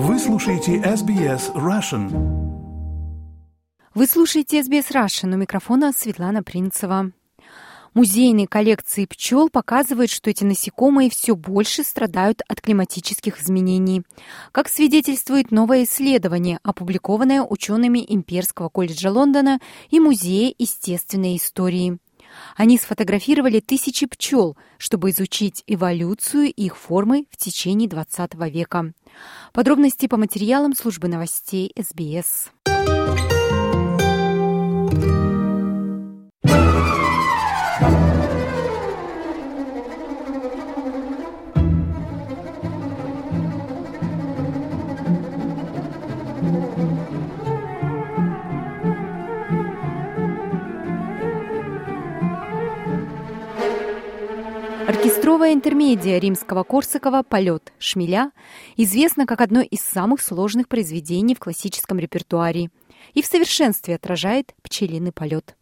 Вы слушаете SBS Russian. Вы слушаете SBS Russian. У микрофона Светлана Принцева. Музейные коллекции пчел показывают, что эти насекомые все больше страдают от климатических изменений. Как свидетельствует новое исследование, опубликованное учеными Имперского колледжа Лондона и Музея естественной истории. Они сфотографировали тысячи пчел, чтобы изучить эволюцию их формы в течение XX века. Подробности по материалам службы новостей СБС. Оркестровая интермедия римского Корсакова «Полет шмеля» известна как одно из самых сложных произведений в классическом репертуаре и в совершенстве отражает пчелиный полет.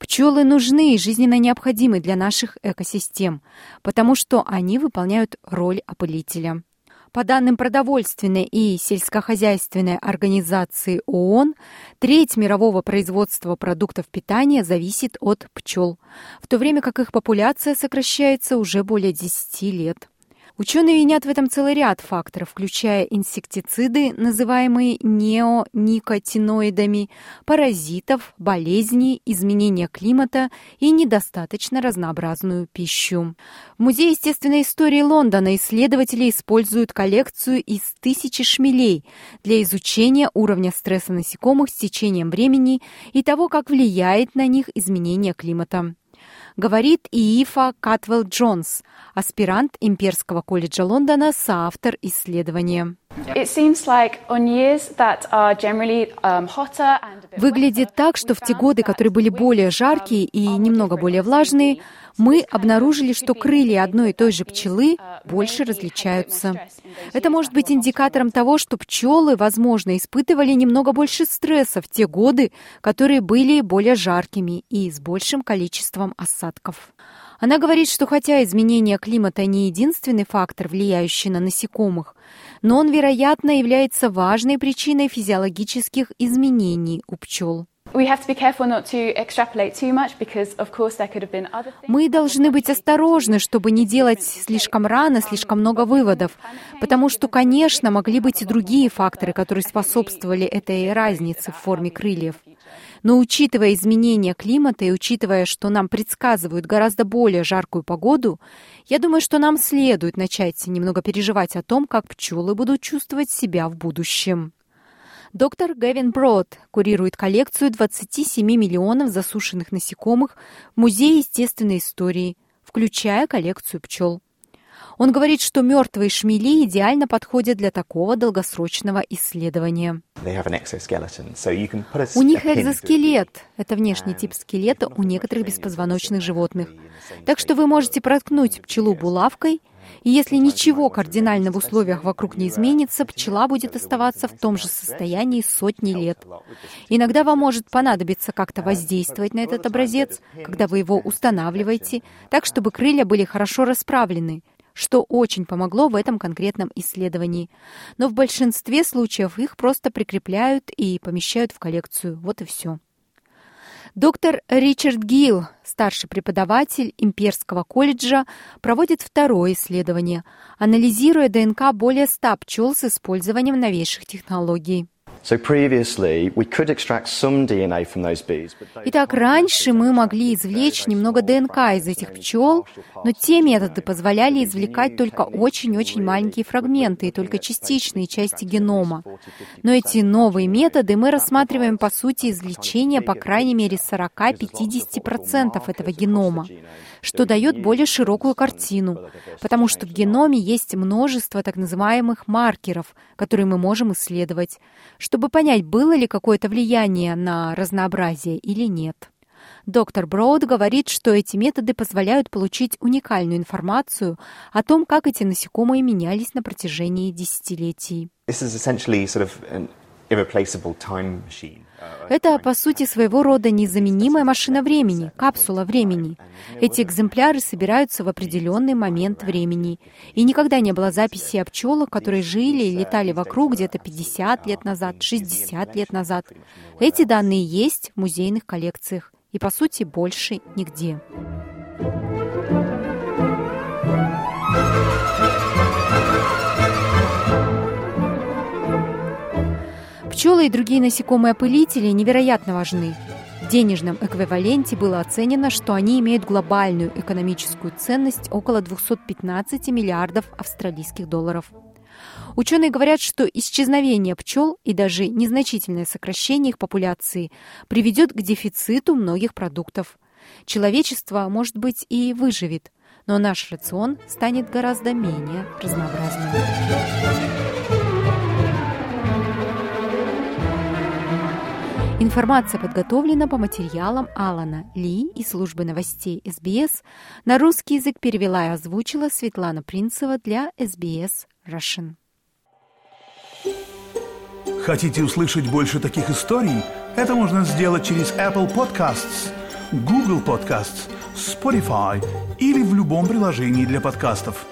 Пчелы нужны и жизненно необходимы для наших экосистем, потому что они выполняют роль опылителя. По данным продовольственной и сельскохозяйственной организации ООН, треть мирового производства продуктов питания зависит от пчел, в то время как их популяция сокращается уже более 10 лет. Ученые винят в этом целый ряд факторов, включая инсектициды, называемые неоникотиноидами, паразитов, болезни, изменения климата и недостаточно разнообразную пищу. В Музее естественной истории Лондона исследователи используют коллекцию из тысячи шмелей для изучения уровня стресса насекомых с течением времени и того, как влияет на них изменение климата говорит Иифа Катвелл Джонс, аспирант Имперского колледжа Лондона, соавтор исследования. Выглядит так, что в те годы, которые были более жаркие и немного более влажные, мы обнаружили, что крылья одной и той же пчелы больше различаются. Это может быть индикатором того, что пчелы, возможно, испытывали немного больше стресса в те годы, которые были более жаркими и с большим количеством осадков. Она говорит, что хотя изменение климата не единственный фактор, влияющий на насекомых, но он, вероятно, является важной причиной физиологических изменений у пчел. Мы должны быть осторожны, чтобы не делать слишком рано слишком много выводов, потому что, конечно, могли быть и другие факторы, которые способствовали этой разнице в форме крыльев. Но учитывая изменения климата и учитывая, что нам предсказывают гораздо более жаркую погоду, я думаю, что нам следует начать немного переживать о том, как пчелы будут чувствовать себя в будущем. Доктор Гэвин Брод курирует коллекцию 27 миллионов засушенных насекомых в Музее естественной истории, включая коллекцию пчел. Он говорит, что мертвые шмели идеально подходят для такого долгосрочного исследования. У них экзоскелет. Это внешний тип скелета у некоторых беспозвоночных животных. Так что вы можете проткнуть пчелу булавкой – и если ничего кардинально в условиях вокруг не изменится, пчела будет оставаться в том же состоянии сотни лет. Иногда вам может понадобиться как-то воздействовать на этот образец, когда вы его устанавливаете, так, чтобы крылья были хорошо расправлены, что очень помогло в этом конкретном исследовании. Но в большинстве случаев их просто прикрепляют и помещают в коллекцию. Вот и все. Доктор Ричард Гилл, старший преподаватель Имперского колледжа, проводит второе исследование, анализируя ДНК более 100 пчел с использованием новейших технологий. Итак, раньше мы могли извлечь немного ДНК из этих пчел, но те методы позволяли извлекать только очень-очень маленькие фрагменты и только частичные части генома. Но эти новые методы мы рассматриваем по сути извлечения по крайней мере 40-50% этого генома что дает более широкую картину, потому что в геноме есть множество так называемых маркеров, которые мы можем исследовать, чтобы понять, было ли какое-то влияние на разнообразие или нет. Доктор Броуд говорит, что эти методы позволяют получить уникальную информацию о том, как эти насекомые менялись на протяжении десятилетий. Это, по сути, своего рода незаменимая машина времени, капсула времени. Эти экземпляры собираются в определенный момент времени. И никогда не было записи о пчелах, которые жили и летали вокруг где-то 50 лет назад, 60 лет назад. Эти данные есть в музейных коллекциях. И, по сути, больше нигде. Пчелы и другие насекомые-опылители невероятно важны. В денежном эквиваленте было оценено, что они имеют глобальную экономическую ценность около 215 миллиардов австралийских долларов. Ученые говорят, что исчезновение пчел и даже незначительное сокращение их популяции приведет к дефициту многих продуктов. Человечество, может быть, и выживет, но наш рацион станет гораздо менее разнообразным. Информация подготовлена по материалам Алана Ли и службы новостей СБС. На русский язык перевела и озвучила Светлана Принцева для СБС Russian. Хотите услышать больше таких историй? Это можно сделать через Apple Podcasts, Google Podcasts, Spotify или в любом приложении для подкастов.